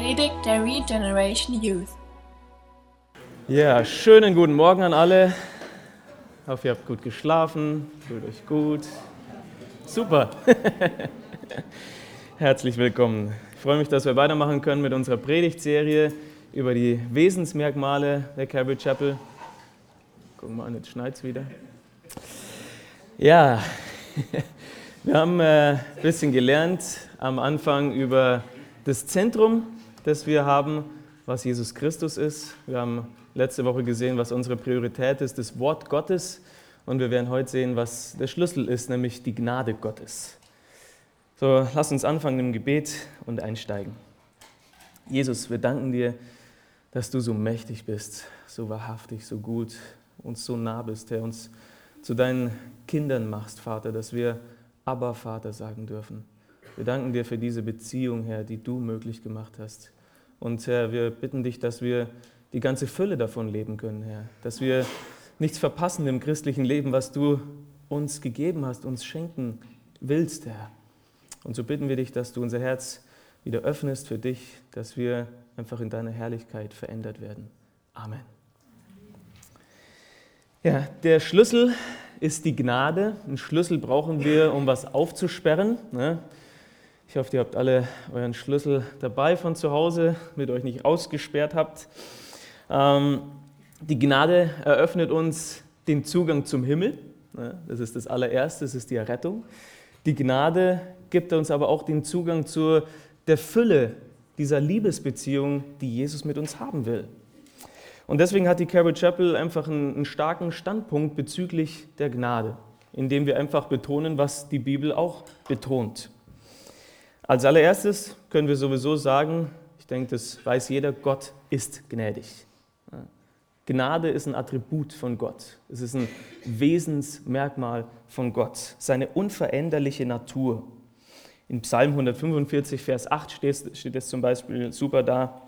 Predigt der Regeneration Youth. Ja, schönen guten Morgen an alle. Ich hoffe, ihr habt gut geschlafen, fühlt euch gut. Super. Herzlich willkommen. Ich freue mich, dass wir weitermachen können mit unserer Predigtserie über die Wesensmerkmale der Calvary Chapel. Gucken wir mal, jetzt schneit es wieder. Ja, wir haben äh, ein bisschen gelernt am Anfang über das Zentrum, das wir haben, was Jesus Christus ist. Wir haben letzte Woche gesehen, was unsere Priorität ist, das Wort Gottes. Und wir werden heute sehen, was der Schlüssel ist, nämlich die Gnade Gottes. So, lass uns anfangen im Gebet und einsteigen. Jesus, wir danken dir, dass du so mächtig bist, so wahrhaftig, so gut, uns so nah bist, Herr, uns zu deinen Kindern machst, Vater, dass wir aber Vater sagen dürfen. Wir danken dir für diese Beziehung, Herr, die du möglich gemacht hast. Und Herr, wir bitten dich, dass wir die ganze Fülle davon leben können, Herr. Dass wir nichts verpassen im christlichen Leben, was du uns gegeben hast, uns schenken willst, Herr. Und so bitten wir dich, dass du unser Herz wieder öffnest für dich, dass wir einfach in deiner Herrlichkeit verändert werden. Amen. Ja, der Schlüssel ist die Gnade. Einen Schlüssel brauchen wir, um was aufzusperren. Ne? Ich hoffe, ihr habt alle euren Schlüssel dabei von zu Hause, mit euch nicht ausgesperrt habt. Ähm, die Gnade eröffnet uns den Zugang zum Himmel. Das ist das allererste, das ist die Errettung. Die Gnade gibt uns aber auch den Zugang zu der Fülle dieser Liebesbeziehung, die Jesus mit uns haben will. Und deswegen hat die Carol Chapel einfach einen starken Standpunkt bezüglich der Gnade, indem wir einfach betonen, was die Bibel auch betont. Als allererstes können wir sowieso sagen, ich denke, das weiß jeder, Gott ist gnädig. Gnade ist ein Attribut von Gott. Es ist ein Wesensmerkmal von Gott, seine unveränderliche Natur. In Psalm 145, Vers 8 steht, es zum Beispiel super da.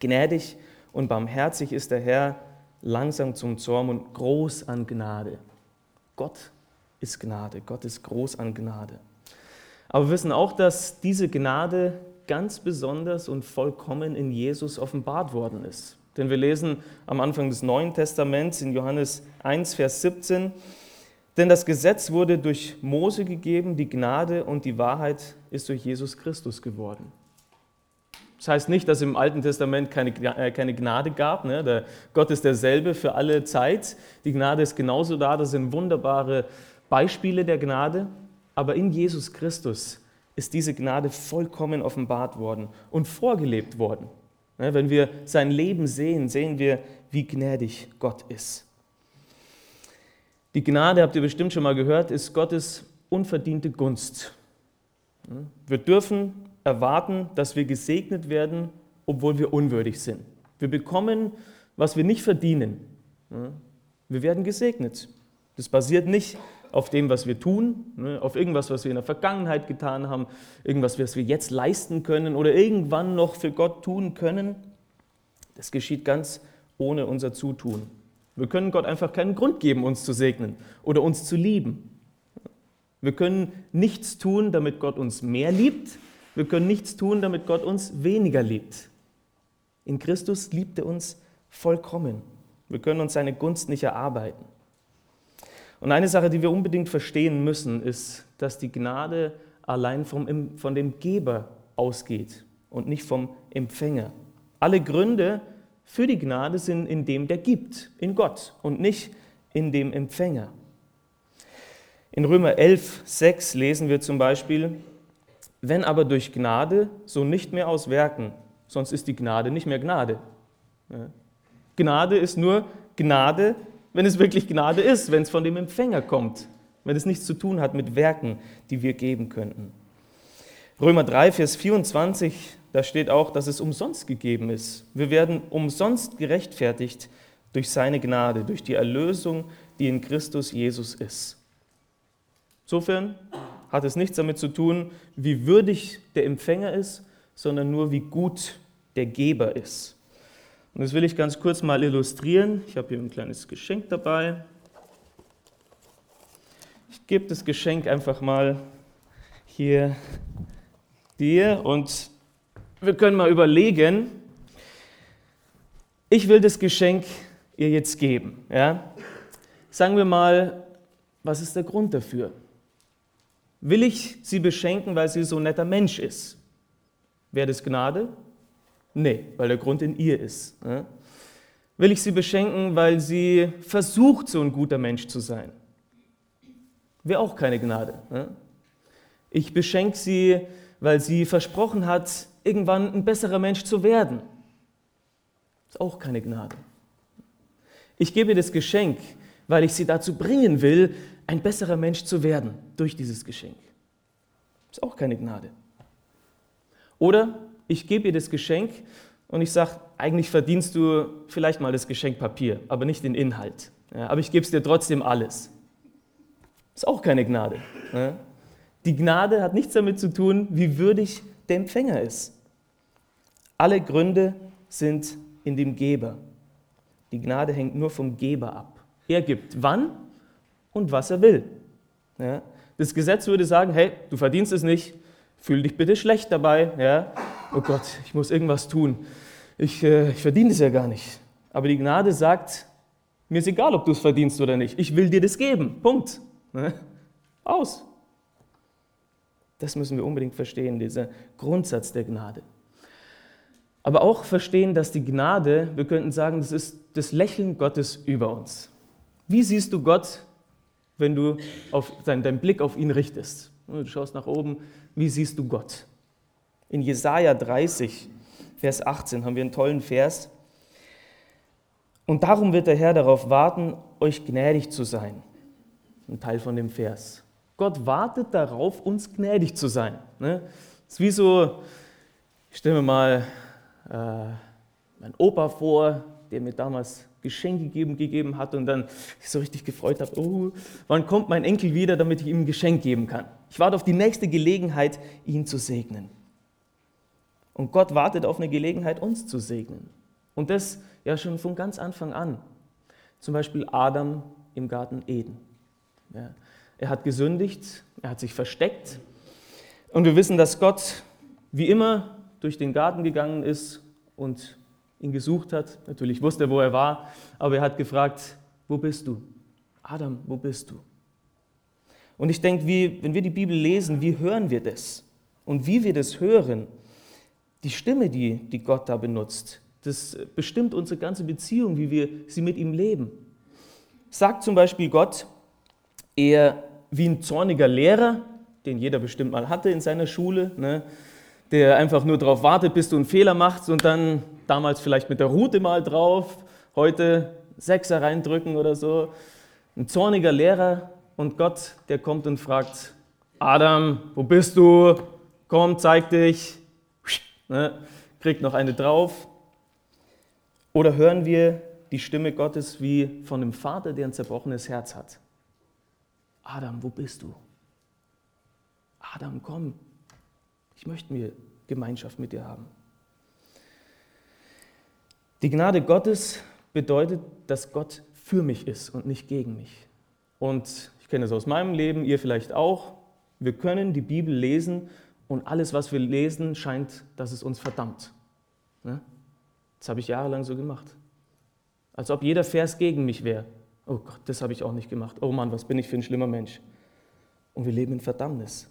Gnädig und barmherzig ist der Herr, langsam zum Zorn und groß an Gnade. Gott ist Gnade, Gott ist groß an Gnade. Aber wir wissen auch, dass diese Gnade ganz besonders und vollkommen in Jesus offenbart worden ist. Denn wir lesen am Anfang des Neuen Testaments in Johannes 1, Vers 17, denn das Gesetz wurde durch Mose gegeben, die Gnade und die Wahrheit ist durch Jesus Christus geworden. Das heißt nicht, dass im Alten Testament keine, äh, keine Gnade gab. Ne? Der Gott ist derselbe für alle Zeit. Die Gnade ist genauso da. Das sind wunderbare Beispiele der Gnade. Aber in Jesus Christus ist diese Gnade vollkommen offenbart worden und vorgelebt worden. Wenn wir sein Leben sehen, sehen wir, wie gnädig Gott ist. Die Gnade, habt ihr bestimmt schon mal gehört, ist Gottes unverdiente Gunst. Wir dürfen erwarten, dass wir gesegnet werden, obwohl wir unwürdig sind. Wir bekommen, was wir nicht verdienen. Wir werden gesegnet. Das basiert nicht auf dem, was wir tun, ne, auf irgendwas, was wir in der Vergangenheit getan haben, irgendwas, was wir jetzt leisten können oder irgendwann noch für Gott tun können. Das geschieht ganz ohne unser Zutun. Wir können Gott einfach keinen Grund geben, uns zu segnen oder uns zu lieben. Wir können nichts tun, damit Gott uns mehr liebt, wir können nichts tun, damit Gott uns weniger liebt. In Christus liebt er uns vollkommen. Wir können uns seine Gunst nicht erarbeiten. Und eine Sache, die wir unbedingt verstehen müssen, ist, dass die Gnade allein vom, von dem Geber ausgeht und nicht vom Empfänger. Alle Gründe für die Gnade sind in dem, der gibt, in Gott und nicht in dem Empfänger. In Römer 11, 6 lesen wir zum Beispiel, wenn aber durch Gnade, so nicht mehr aus Werken, sonst ist die Gnade nicht mehr Gnade. Gnade ist nur Gnade, wenn es wirklich Gnade ist, wenn es von dem Empfänger kommt, wenn es nichts zu tun hat mit Werken, die wir geben könnten. Römer 3, Vers 24, da steht auch, dass es umsonst gegeben ist. Wir werden umsonst gerechtfertigt durch seine Gnade, durch die Erlösung, die in Christus Jesus ist. Insofern hat es nichts damit zu tun, wie würdig der Empfänger ist, sondern nur, wie gut der Geber ist. Und das will ich ganz kurz mal illustrieren. Ich habe hier ein kleines Geschenk dabei. Ich gebe das Geschenk einfach mal hier dir und wir können mal überlegen, ich will das Geschenk ihr jetzt geben. Ja? Sagen wir mal, was ist der Grund dafür? Will ich sie beschenken, weil sie so ein netter Mensch ist? Wäre das Gnade? Nee, weil der Grund in ihr ist. Will ich sie beschenken, weil sie versucht, so ein guter Mensch zu sein? Wäre auch keine Gnade. Ich beschenke sie, weil sie versprochen hat, irgendwann ein besserer Mensch zu werden. Ist auch keine Gnade. Ich gebe ihr das Geschenk, weil ich sie dazu bringen will, ein besserer Mensch zu werden durch dieses Geschenk. Ist auch keine Gnade. Oder ich gebe ihr das Geschenk und ich sage, eigentlich verdienst du vielleicht mal das Geschenk Papier, aber nicht den Inhalt. Ja, aber ich gebe es dir trotzdem alles. Ist auch keine Gnade. Ja. Die Gnade hat nichts damit zu tun, wie würdig der Empfänger ist. Alle Gründe sind in dem Geber. Die Gnade hängt nur vom Geber ab. Er gibt wann und was er will. Ja? Das Gesetz würde sagen, hey, du verdienst es nicht, fühl dich bitte schlecht dabei. Ja? Oh Gott, ich muss irgendwas tun. Ich, äh, ich verdiene es ja gar nicht. Aber die Gnade sagt, mir ist egal, ob du es verdienst oder nicht. Ich will dir das geben. Punkt. Ja? Aus. Das müssen wir unbedingt verstehen, dieser Grundsatz der Gnade. Aber auch verstehen, dass die Gnade, wir könnten sagen, das ist das Lächeln Gottes über uns. Wie siehst du Gott, wenn du auf, dein, deinen Blick auf ihn richtest? Du schaust nach oben, wie siehst du Gott? In Jesaja 30, Vers 18 haben wir einen tollen Vers. Und darum wird der Herr darauf warten, euch gnädig zu sein. Ein Teil von dem Vers. Gott wartet darauf, uns gnädig zu sein. Ne? Das ist wie so, ich stelle mir mal äh, mein Opa vor, der mir damals Geschenke gegeben, gegeben hat und dann ich so richtig gefreut habe, oh, wann kommt mein Enkel wieder, damit ich ihm ein Geschenk geben kann. Ich warte auf die nächste Gelegenheit, ihn zu segnen. Und Gott wartet auf eine Gelegenheit, uns zu segnen. Und das ja schon von ganz Anfang an. Zum Beispiel Adam im Garten Eden. Ja. Er hat gesündigt, er hat sich versteckt. Und wir wissen, dass Gott wie immer durch den Garten gegangen ist und ihn gesucht hat. Natürlich wusste er, wo er war, aber er hat gefragt, wo bist du? Adam, wo bist du? Und ich denke, wie, wenn wir die Bibel lesen, wie hören wir das? Und wie wir das hören, die Stimme, die, die Gott da benutzt, das bestimmt unsere ganze Beziehung, wie wir sie mit ihm leben. Sagt zum Beispiel Gott, eher wie ein zorniger Lehrer, den jeder bestimmt mal hatte in seiner Schule, ne, der einfach nur darauf wartet, bis du einen Fehler machst und dann damals vielleicht mit der Route mal drauf, heute Sechser reindrücken oder so. Ein zorniger Lehrer und Gott, der kommt und fragt, Adam, wo bist du? Komm, zeig dich. Ne, kriegt noch eine drauf. Oder hören wir die Stimme Gottes wie von einem Vater, der ein zerbrochenes Herz hat. Adam, wo bist du? Adam, komm, ich möchte mir Gemeinschaft mit dir haben. Die Gnade Gottes bedeutet, dass Gott für mich ist und nicht gegen mich. Und ich kenne es aus meinem Leben, ihr vielleicht auch. Wir können die Bibel lesen und alles, was wir lesen, scheint, dass es uns verdammt. Ne? Das habe ich jahrelang so gemacht. Als ob jeder Vers gegen mich wäre. Oh Gott, das habe ich auch nicht gemacht. Oh Mann, was bin ich für ein schlimmer Mensch. Und wir leben in Verdammnis.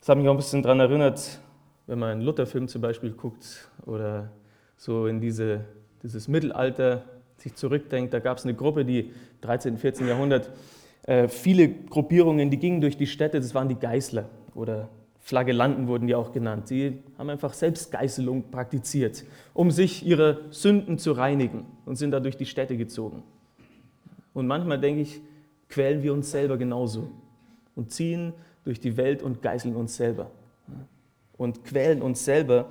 Das hat mich auch ein bisschen daran erinnert, wenn man einen Lutherfilm zum Beispiel guckt oder so in diese, dieses Mittelalter sich zurückdenkt. Da gab es eine Gruppe, die 13., 14. Jahrhundert, viele Gruppierungen, die gingen durch die Städte, das waren die Geißler oder Flagellanten wurden die auch genannt. Die haben einfach Selbstgeißelung praktiziert, um sich ihre Sünden zu reinigen und sind da durch die Städte gezogen. Und manchmal denke ich, quälen wir uns selber genauso und ziehen durch die Welt und geißeln uns selber. Und quälen uns selber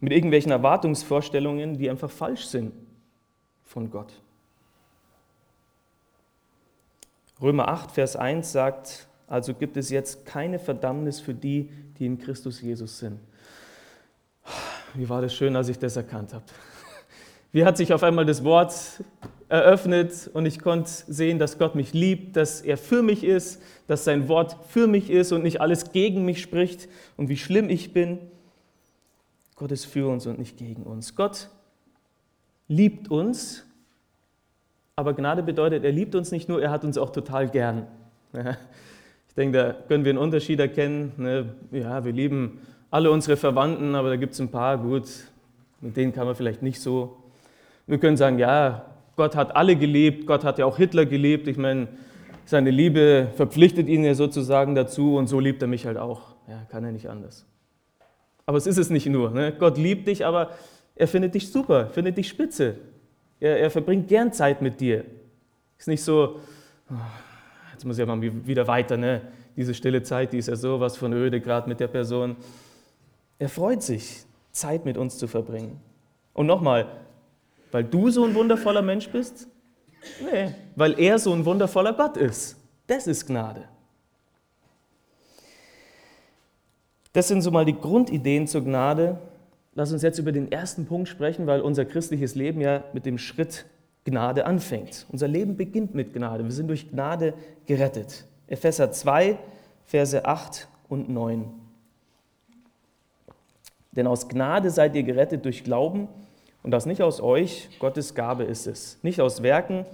mit irgendwelchen Erwartungsvorstellungen, die einfach falsch sind von Gott. Römer 8, Vers 1 sagt, also gibt es jetzt keine Verdammnis für die, die in Christus Jesus sind. Wie war das schön, als ich das erkannt habe. Wie hat sich auf einmal das Wort eröffnet und ich konnte sehen, dass Gott mich liebt, dass er für mich ist, dass sein Wort für mich ist und nicht alles gegen mich spricht und wie schlimm ich bin. Gott ist für uns und nicht gegen uns. Gott liebt uns, aber Gnade bedeutet, er liebt uns nicht nur, er hat uns auch total gern. Ich denke, da können wir einen Unterschied erkennen. Ne? Ja, wir lieben alle unsere Verwandten, aber da gibt es ein paar, gut, mit denen kann man vielleicht nicht so. Wir können sagen, ja, Gott hat alle geliebt, Gott hat ja auch Hitler geliebt. Ich meine, seine Liebe verpflichtet ihn ja sozusagen dazu und so liebt er mich halt auch. Ja, kann er nicht anders. Aber es ist es nicht nur. Ne? Gott liebt dich, aber er findet dich super, findet dich spitze. Er, er verbringt gern Zeit mit dir. Ist nicht so, oh, jetzt muss ich mal wieder weiter, ne? diese stille Zeit, die ist ja sowas von öde, gerade mit der Person. Er freut sich, Zeit mit uns zu verbringen. Und nochmal, weil du so ein wundervoller Mensch bist? Nee, weil er so ein wundervoller Gott ist. Das ist Gnade. Das sind so mal die Grundideen zur Gnade. Lass uns jetzt über den ersten Punkt sprechen, weil unser christliches Leben ja mit dem Schritt Gnade anfängt. Unser Leben beginnt mit Gnade. Wir sind durch Gnade gerettet. Epheser 2, Verse 8 und 9. Denn aus Gnade seid ihr gerettet durch Glauben und das nicht aus euch, Gottes Gabe ist es. Nicht aus Werken,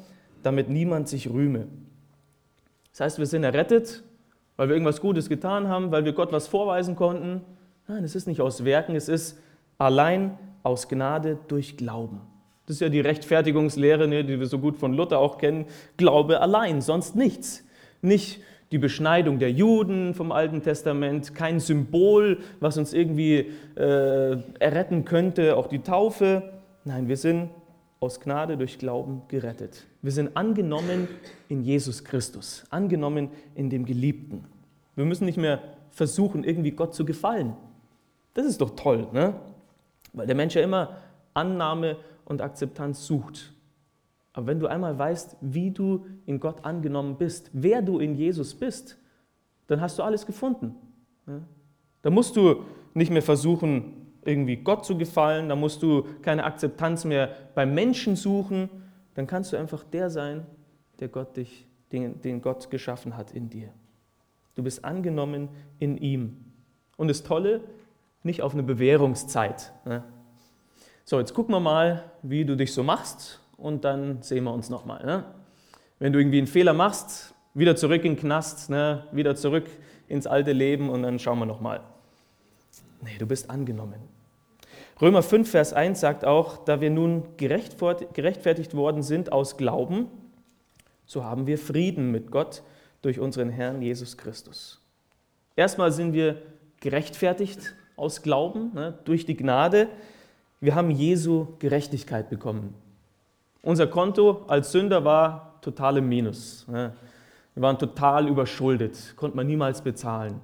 damit niemand sich rühme. Das heißt, wir sind errettet, weil wir irgendwas Gutes getan haben, weil wir Gott was vorweisen konnten. Nein, es ist nicht aus Werken, es ist allein aus Gnade durch Glauben. Das ist ja die Rechtfertigungslehre, ne, die wir so gut von Luther auch kennen. Glaube allein, sonst nichts. Nicht die Beschneidung der Juden vom Alten Testament, kein Symbol, was uns irgendwie äh, erretten könnte, auch die Taufe. Nein, wir sind aus Gnade durch Glauben gerettet. Wir sind angenommen in Jesus Christus, angenommen in dem Geliebten. Wir müssen nicht mehr versuchen, irgendwie Gott zu gefallen. Das ist doch toll, ne? Weil der Mensch ja immer Annahme und Akzeptanz sucht. Aber wenn du einmal weißt, wie du in Gott angenommen bist, wer du in Jesus bist, dann hast du alles gefunden. Da musst du nicht mehr versuchen, irgendwie Gott zu gefallen, da musst du keine Akzeptanz mehr beim Menschen suchen, dann kannst du einfach der sein, der Gott dich, den, den Gott geschaffen hat in dir. Du bist angenommen in ihm. Und das Tolle, nicht auf eine Bewährungszeit. So, jetzt gucken wir mal, wie du dich so machst und dann sehen wir uns nochmal. Ne? Wenn du irgendwie einen Fehler machst, wieder zurück in den Knast, ne? wieder zurück ins alte Leben und dann schauen wir nochmal. Nee, du bist angenommen. Römer 5, Vers 1 sagt auch, da wir nun gerechtfertigt worden sind aus Glauben, so haben wir Frieden mit Gott durch unseren Herrn Jesus Christus. Erstmal sind wir gerechtfertigt aus Glauben, ne, durch die Gnade. Wir haben Jesu Gerechtigkeit bekommen. Unser Konto als Sünder war total im Minus. Wir waren total überschuldet, konnte man niemals bezahlen.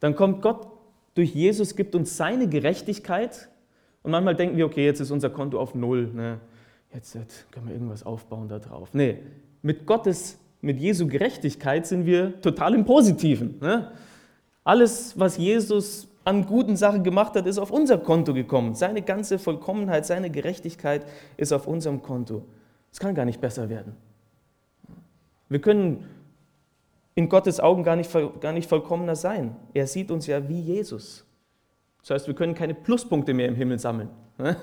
Dann kommt Gott durch Jesus, gibt uns seine Gerechtigkeit und manchmal denken wir, okay, jetzt ist unser Konto auf Null. Ne? Jetzt, jetzt, können wir irgendwas aufbauen da drauf. Nee, mit Gottes, mit Jesu Gerechtigkeit sind wir total im Positiven. Ne? Alles, was Jesus an guten Sachen gemacht hat, ist auf unser Konto gekommen. Seine ganze Vollkommenheit, seine Gerechtigkeit ist auf unserem Konto. Es kann gar nicht besser werden. Wir können in Gottes Augen gar nicht, gar nicht vollkommener sein. Er sieht uns ja wie Jesus. Das heißt, wir können keine Pluspunkte mehr im Himmel sammeln, ne?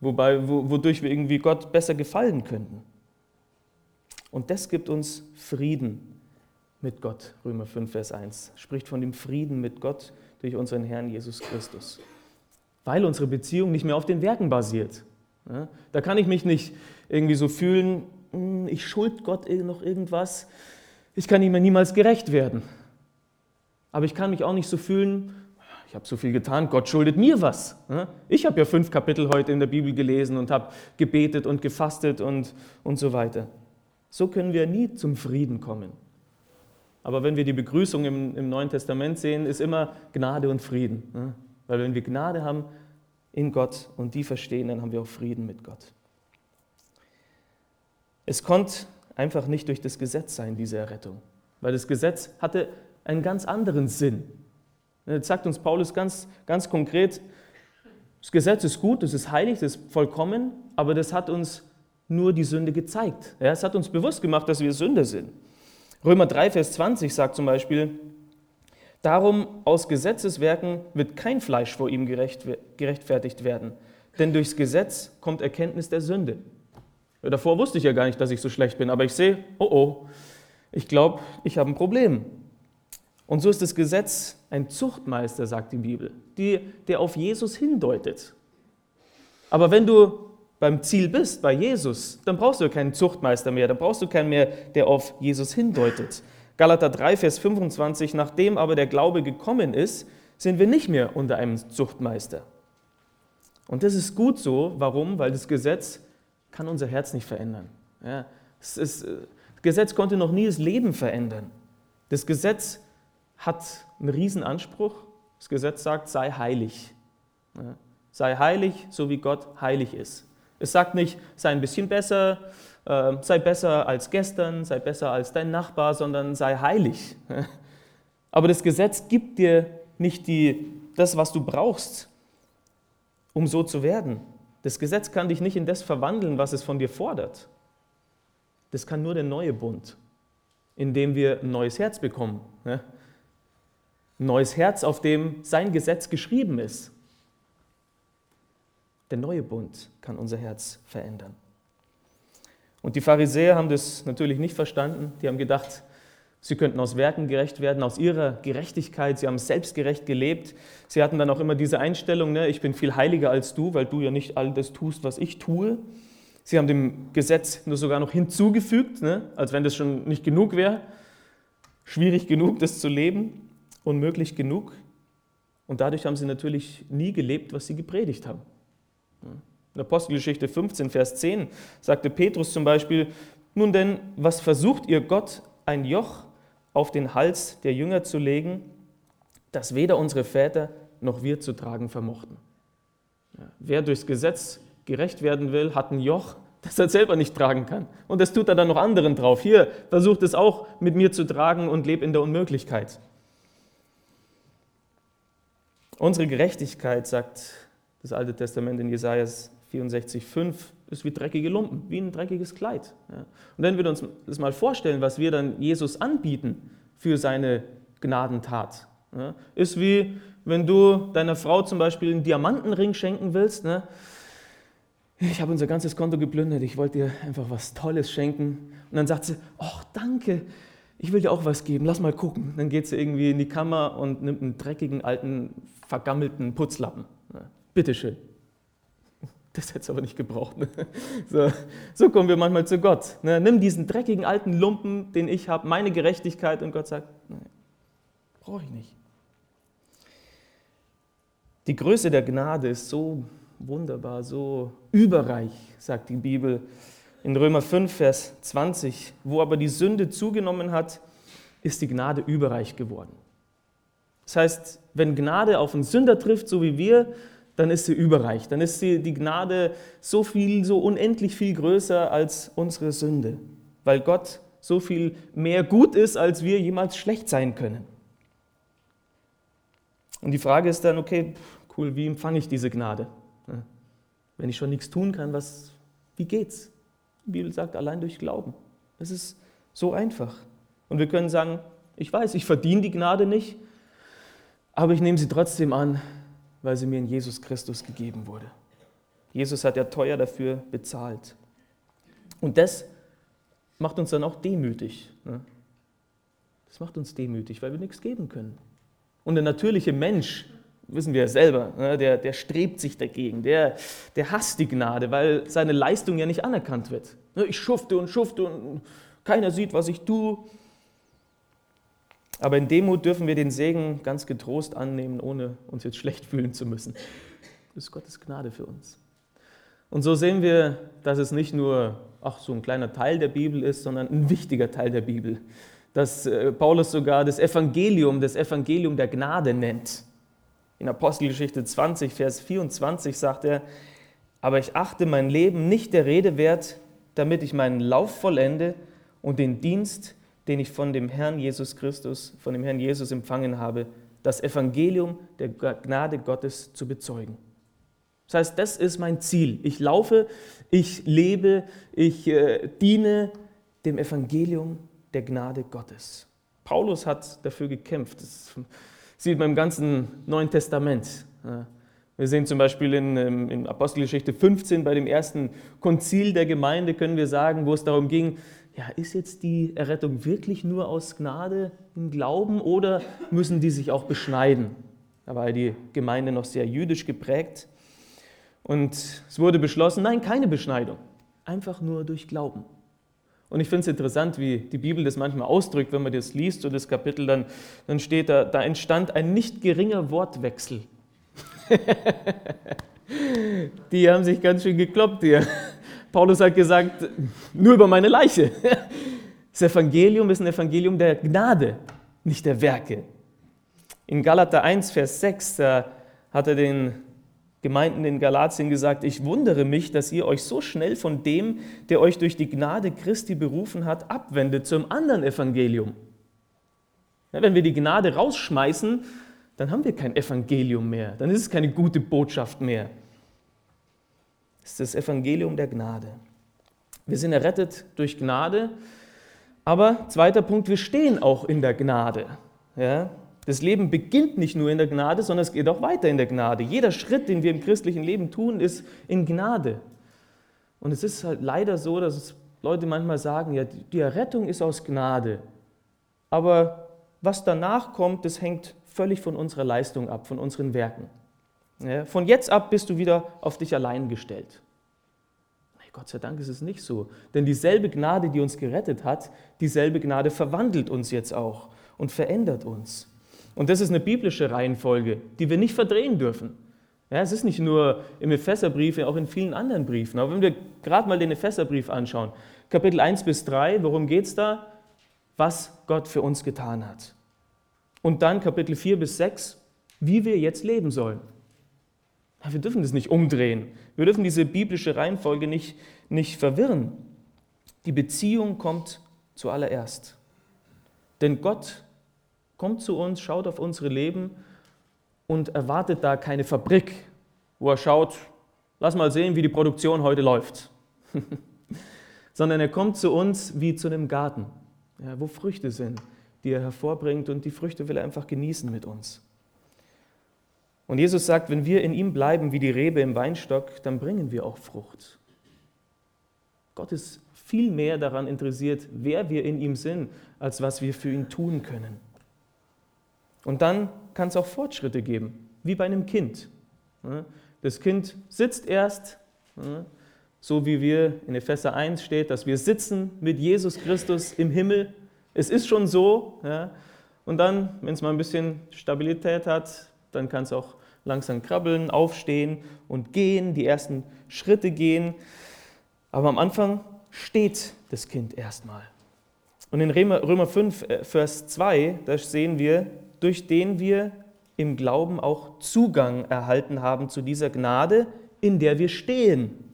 Wobei, wodurch wir irgendwie Gott besser gefallen könnten. Und das gibt uns Frieden mit Gott. Römer 5, Vers 1 spricht von dem Frieden mit Gott durch unseren Herrn Jesus Christus. Weil unsere Beziehung nicht mehr auf den Werken basiert. Da kann ich mich nicht irgendwie so fühlen, hm, ich schuld Gott noch irgendwas, ich kann ihm niemals gerecht werden. Aber ich kann mich auch nicht so fühlen, ich habe so viel getan, Gott schuldet mir was. Ich habe ja fünf Kapitel heute in der Bibel gelesen und habe gebetet und gefastet und, und so weiter. So können wir nie zum Frieden kommen. Aber wenn wir die Begrüßung im, im Neuen Testament sehen, ist immer Gnade und Frieden. Ne? Weil wenn wir Gnade haben in Gott und die verstehen, dann haben wir auch Frieden mit Gott. Es konnte einfach nicht durch das Gesetz sein, diese Errettung. Weil das Gesetz hatte einen ganz anderen Sinn. Jetzt sagt uns Paulus ganz, ganz konkret, das Gesetz ist gut, es ist heilig, es ist vollkommen, aber das hat uns nur die Sünde gezeigt. Ja, es hat uns bewusst gemacht, dass wir Sünder sind. Römer 3, Vers 20 sagt zum Beispiel, Darum aus Gesetzeswerken wird kein Fleisch vor ihm gerecht, gerechtfertigt werden, denn durchs Gesetz kommt Erkenntnis der Sünde. Ja, davor wusste ich ja gar nicht, dass ich so schlecht bin, aber ich sehe, oh oh, ich glaube, ich habe ein Problem. Und so ist das Gesetz ein Zuchtmeister, sagt die Bibel, die, der auf Jesus hindeutet. Aber wenn du beim Ziel bist, bei Jesus, dann brauchst du keinen Zuchtmeister mehr, dann brauchst du keinen mehr, der auf Jesus hindeutet. Galater 3, Vers 25, nachdem aber der Glaube gekommen ist, sind wir nicht mehr unter einem Zuchtmeister. Und das ist gut so. Warum? Weil das Gesetz kann unser Herz nicht verändern. Ja, ist, das Gesetz konnte noch nie das Leben verändern. Das Gesetz hat einen Riesenanspruch. Das Gesetz sagt, sei heilig. Ja, sei heilig, so wie Gott heilig ist. Es sagt nicht, sei ein bisschen besser, äh, sei besser als gestern, sei besser als dein Nachbar, sondern sei heilig. Aber das Gesetz gibt dir nicht die, das, was du brauchst, um so zu werden. Das Gesetz kann dich nicht in das verwandeln, was es von dir fordert. Das kann nur der neue Bund, in dem wir ein neues Herz bekommen. Ein neues Herz, auf dem sein Gesetz geschrieben ist. Der neue Bund kann unser Herz verändern. Und die Pharisäer haben das natürlich nicht verstanden. Die haben gedacht, sie könnten aus Werken gerecht werden, aus ihrer Gerechtigkeit. Sie haben selbstgerecht gelebt. Sie hatten dann auch immer diese Einstellung, ne, ich bin viel heiliger als du, weil du ja nicht all das tust, was ich tue. Sie haben dem Gesetz nur sogar noch hinzugefügt, ne, als wenn das schon nicht genug wäre. Schwierig genug, das zu leben, unmöglich genug. Und dadurch haben sie natürlich nie gelebt, was sie gepredigt haben. In Apostelgeschichte 15, Vers 10 sagte Petrus zum Beispiel, nun denn, was versucht ihr Gott, ein Joch auf den Hals der Jünger zu legen, das weder unsere Väter noch wir zu tragen vermochten? Wer durchs Gesetz gerecht werden will, hat ein Joch, das er selber nicht tragen kann. Und das tut er dann noch anderen drauf. Hier, versucht es auch mit mir zu tragen und lebe in der Unmöglichkeit. Unsere Gerechtigkeit, sagt das Alte Testament in Jesaja 64,5 ist wie dreckige Lumpen, wie ein dreckiges Kleid. Ja. Und wenn wir uns das mal vorstellen, was wir dann Jesus anbieten für seine Gnadentat, ja, ist wie wenn du deiner Frau zum Beispiel einen Diamantenring schenken willst. Ne? Ich habe unser ganzes Konto geplündert, ich wollte dir einfach was Tolles schenken. Und dann sagt sie, ach danke, ich will dir auch was geben, lass mal gucken. Dann geht sie irgendwie in die Kammer und nimmt einen dreckigen, alten, vergammelten Putzlappen. Bitteschön. Das hätte es aber nicht gebraucht. Ne? So, so, kommen wir manchmal zu Gott. Ne? Nimm diesen dreckigen alten Lumpen, den ich habe, meine Gerechtigkeit, und Gott sagt, nein, brauche ich nicht. Die Größe der Gnade ist so wunderbar, so überreich, sagt die Bibel in Römer 5, Vers 20. Wo aber die Sünde zugenommen hat, ist die Gnade überreich geworden. Das heißt, wenn Gnade auf einen Sünder trifft, so wie wir, dann ist sie überreich. Dann ist sie, die Gnade so viel, so unendlich viel größer als unsere Sünde, weil Gott so viel mehr gut ist, als wir jemals schlecht sein können. Und die Frage ist dann, okay, cool, wie empfange ich diese Gnade? Wenn ich schon nichts tun kann, was, wie geht's? Die Bibel sagt, allein durch Glauben. Es ist so einfach. Und wir können sagen, ich weiß, ich verdiene die Gnade nicht, aber ich nehme sie trotzdem an, weil sie mir in Jesus Christus gegeben wurde. Jesus hat ja teuer dafür bezahlt. Und das macht uns dann auch demütig. Ne? Das macht uns demütig, weil wir nichts geben können. Und der natürliche Mensch, wissen wir ja selber, ne, der, der strebt sich dagegen, der, der hasst die Gnade, weil seine Leistung ja nicht anerkannt wird. Ne, ich schufte und schufte und keiner sieht, was ich tue. Aber in Demut dürfen wir den Segen ganz getrost annehmen, ohne uns jetzt schlecht fühlen zu müssen. Das ist Gottes Gnade für uns. Und so sehen wir, dass es nicht nur ach, so ein kleiner Teil der Bibel ist, sondern ein wichtiger Teil der Bibel. Dass äh, Paulus sogar das Evangelium, das Evangelium der Gnade nennt. In Apostelgeschichte 20, Vers 24 sagt er, aber ich achte mein Leben nicht der Rede wert, damit ich meinen Lauf vollende und den Dienst, den ich von dem Herrn Jesus Christus, von dem Herrn Jesus empfangen habe, das Evangelium der Gnade Gottes zu bezeugen. Das heißt, das ist mein Ziel. Ich laufe, ich lebe, ich äh, diene dem Evangelium der Gnade Gottes. Paulus hat dafür gekämpft. Das sieht man im ganzen Neuen Testament. Wir sehen zum Beispiel in, ähm, in Apostelgeschichte 15 bei dem ersten Konzil der Gemeinde, können wir sagen, wo es darum ging, ja, ist jetzt die Errettung wirklich nur aus Gnade im Glauben oder müssen die sich auch beschneiden? Da war die Gemeinde noch sehr jüdisch geprägt. Und es wurde beschlossen, nein, keine Beschneidung, einfach nur durch Glauben. Und ich finde es interessant, wie die Bibel das manchmal ausdrückt, wenn man das liest, so das Kapitel, dann, dann steht da, da entstand ein nicht geringer Wortwechsel. die haben sich ganz schön gekloppt hier. Paulus hat gesagt, nur über meine Leiche. Das Evangelium ist ein Evangelium der Gnade, nicht der Werke. In Galater 1, Vers 6, da hat er den Gemeinden in Galatien gesagt, ich wundere mich, dass ihr euch so schnell von dem, der euch durch die Gnade Christi berufen hat, abwendet zum anderen Evangelium. Ja, wenn wir die Gnade rausschmeißen, dann haben wir kein Evangelium mehr, dann ist es keine gute Botschaft mehr. Ist das Evangelium der Gnade. Wir sind errettet durch Gnade, aber zweiter Punkt, wir stehen auch in der Gnade. Ja? Das Leben beginnt nicht nur in der Gnade, sondern es geht auch weiter in der Gnade. Jeder Schritt, den wir im christlichen Leben tun, ist in Gnade. Und es ist halt leider so, dass Leute manchmal sagen, ja, die Errettung ist aus Gnade. Aber was danach kommt, das hängt völlig von unserer Leistung ab, von unseren Werken. Von jetzt ab bist du wieder auf dich allein gestellt. Gott sei Dank ist es nicht so. Denn dieselbe Gnade, die uns gerettet hat, dieselbe Gnade verwandelt uns jetzt auch und verändert uns. Und das ist eine biblische Reihenfolge, die wir nicht verdrehen dürfen. Ja, es ist nicht nur im Epheserbrief, auch in vielen anderen Briefen. Aber wenn wir gerade mal den Epheserbrief anschauen, Kapitel 1 bis 3, worum geht es da? Was Gott für uns getan hat. Und dann Kapitel 4 bis 6, wie wir jetzt leben sollen. Ja, wir dürfen das nicht umdrehen. Wir dürfen diese biblische Reihenfolge nicht, nicht verwirren. Die Beziehung kommt zuallererst. Denn Gott kommt zu uns, schaut auf unsere Leben und erwartet da keine Fabrik, wo er schaut, lass mal sehen, wie die Produktion heute läuft. Sondern er kommt zu uns wie zu einem Garten, ja, wo Früchte sind, die er hervorbringt und die Früchte will er einfach genießen mit uns. Und Jesus sagt, wenn wir in ihm bleiben wie die Rebe im Weinstock, dann bringen wir auch Frucht. Gott ist viel mehr daran interessiert, wer wir in ihm sind, als was wir für ihn tun können. Und dann kann es auch Fortschritte geben, wie bei einem Kind. Das Kind sitzt erst, so wie wir in Epheser 1 steht, dass wir sitzen mit Jesus Christus im Himmel. Es ist schon so. Und dann, wenn es mal ein bisschen Stabilität hat, dann kann es auch langsam krabbeln, aufstehen und gehen, die ersten Schritte gehen. Aber am Anfang steht das Kind erstmal. Und in Römer 5, äh, Vers 2, da sehen wir, durch den wir im Glauben auch Zugang erhalten haben zu dieser Gnade, in der wir stehen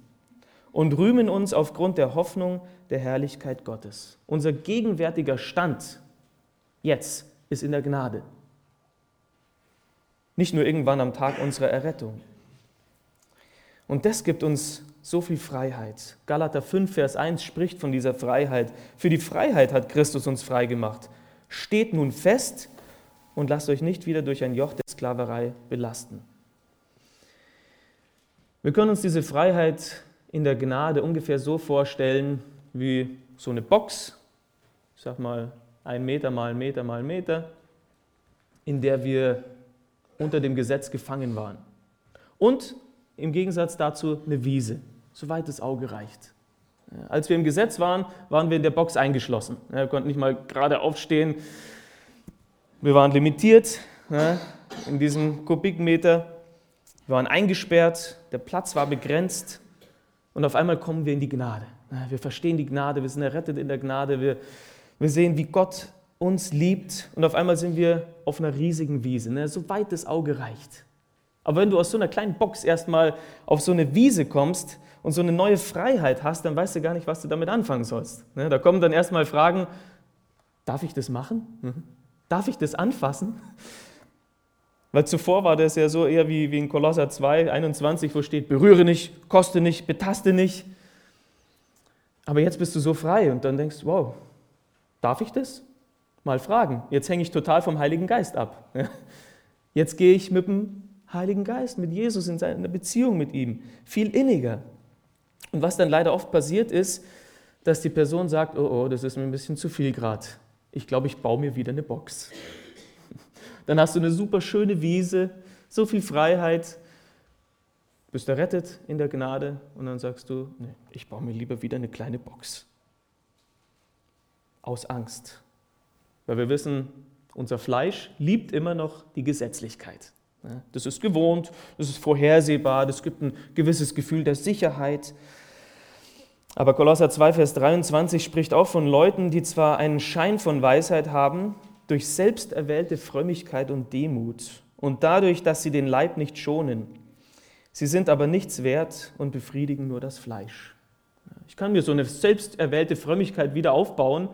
und rühmen uns aufgrund der Hoffnung der Herrlichkeit Gottes. Unser gegenwärtiger Stand jetzt ist in der Gnade. Nicht nur irgendwann am Tag unserer Errettung. Und das gibt uns so viel Freiheit. Galater 5, Vers 1 spricht von dieser Freiheit. Für die Freiheit hat Christus uns freigemacht. Steht nun fest und lasst euch nicht wieder durch ein Joch der Sklaverei belasten. Wir können uns diese Freiheit in der Gnade ungefähr so vorstellen wie so eine Box, ich sag mal ein Meter mal ein Meter mal ein Meter, in der wir unter dem Gesetz gefangen waren. Und im Gegensatz dazu eine Wiese, soweit das Auge reicht. Als wir im Gesetz waren, waren wir in der Box eingeschlossen. Wir konnten nicht mal gerade aufstehen, wir waren limitiert in diesem Kubikmeter. Wir waren eingesperrt, der Platz war begrenzt und auf einmal kommen wir in die Gnade. Wir verstehen die Gnade, wir sind errettet in der Gnade, wir, wir sehen, wie Gott uns liebt und auf einmal sind wir auf einer riesigen Wiese, ne, so weit das Auge reicht. Aber wenn du aus so einer kleinen Box erstmal auf so eine Wiese kommst und so eine neue Freiheit hast, dann weißt du gar nicht, was du damit anfangen sollst. Ne, da kommen dann erstmal Fragen, darf ich das machen? Mhm. Darf ich das anfassen? Weil zuvor war das ja so eher wie, wie in Kolosser 2, 21, wo steht, berühre nicht, koste nicht, betaste nicht. Aber jetzt bist du so frei und dann denkst wow, darf ich das? Mal fragen. Jetzt hänge ich total vom Heiligen Geist ab. Jetzt gehe ich mit dem Heiligen Geist, mit Jesus in seiner Beziehung mit ihm, viel inniger. Und was dann leider oft passiert ist, dass die Person sagt, oh, oh, das ist mir ein bisschen zu viel gerade. Ich glaube, ich baue mir wieder eine Box. Dann hast du eine super schöne Wiese, so viel Freiheit, bist errettet in der Gnade und dann sagst du, nee, ich baue mir lieber wieder eine kleine Box. Aus Angst. Weil wir wissen, unser Fleisch liebt immer noch die Gesetzlichkeit. Das ist gewohnt, das ist vorhersehbar, das gibt ein gewisses Gefühl der Sicherheit. Aber Kolosser 2, Vers 23 spricht auch von Leuten, die zwar einen Schein von Weisheit haben, durch selbst erwählte Frömmigkeit und Demut und dadurch, dass sie den Leib nicht schonen. Sie sind aber nichts wert und befriedigen nur das Fleisch. Ich kann mir so eine selbst erwählte Frömmigkeit wieder aufbauen,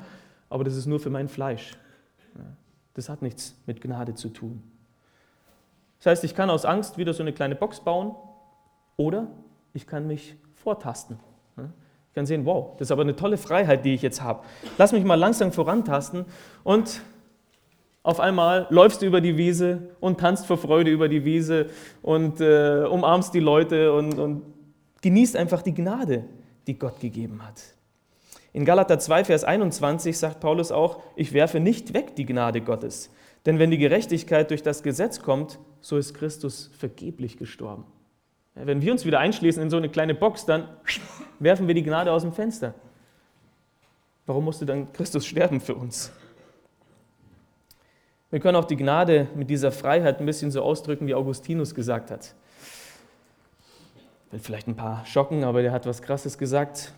aber das ist nur für mein Fleisch. Das hat nichts mit Gnade zu tun. Das heißt, ich kann aus Angst wieder so eine kleine Box bauen oder ich kann mich vortasten. Ich kann sehen, wow, das ist aber eine tolle Freiheit, die ich jetzt habe. Lass mich mal langsam vorantasten und auf einmal läufst du über die Wiese und tanzt vor Freude über die Wiese und äh, umarmst die Leute und, und genießt einfach die Gnade, die Gott gegeben hat. In Galater 2, Vers 21 sagt Paulus auch, ich werfe nicht weg die Gnade Gottes. Denn wenn die Gerechtigkeit durch das Gesetz kommt, so ist Christus vergeblich gestorben. Wenn wir uns wieder einschließen in so eine kleine Box, dann werfen wir die Gnade aus dem Fenster. Warum musste dann Christus sterben für uns? Wir können auch die Gnade mit dieser Freiheit ein bisschen so ausdrücken, wie Augustinus gesagt hat. Will vielleicht ein paar schocken, aber der hat was Krasses gesagt.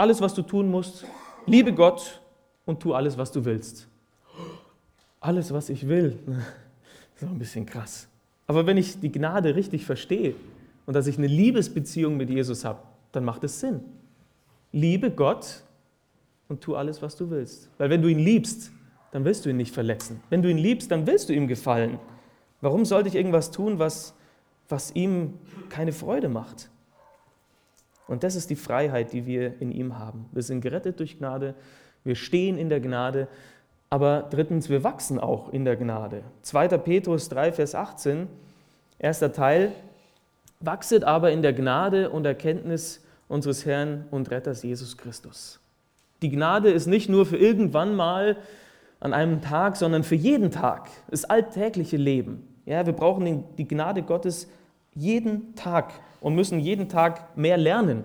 Alles, was du tun musst, liebe Gott und tu alles, was du willst. Alles, was ich will. Ist auch ein bisschen krass. Aber wenn ich die Gnade richtig verstehe und dass ich eine Liebesbeziehung mit Jesus habe, dann macht es Sinn. Liebe Gott und tu alles, was du willst. Weil wenn du ihn liebst, dann willst du ihn nicht verletzen. Wenn du ihn liebst, dann willst du ihm gefallen. Warum sollte ich irgendwas tun, was, was ihm keine Freude macht? Und das ist die Freiheit, die wir in ihm haben. Wir sind gerettet durch Gnade, wir stehen in der Gnade, aber drittens, wir wachsen auch in der Gnade. 2. Petrus 3, Vers 18, erster Teil, wachset aber in der Gnade und Erkenntnis unseres Herrn und Retters Jesus Christus. Die Gnade ist nicht nur für irgendwann mal an einem Tag, sondern für jeden Tag, das alltägliche Leben. Ja, wir brauchen die Gnade Gottes jeden Tag und müssen jeden Tag mehr lernen.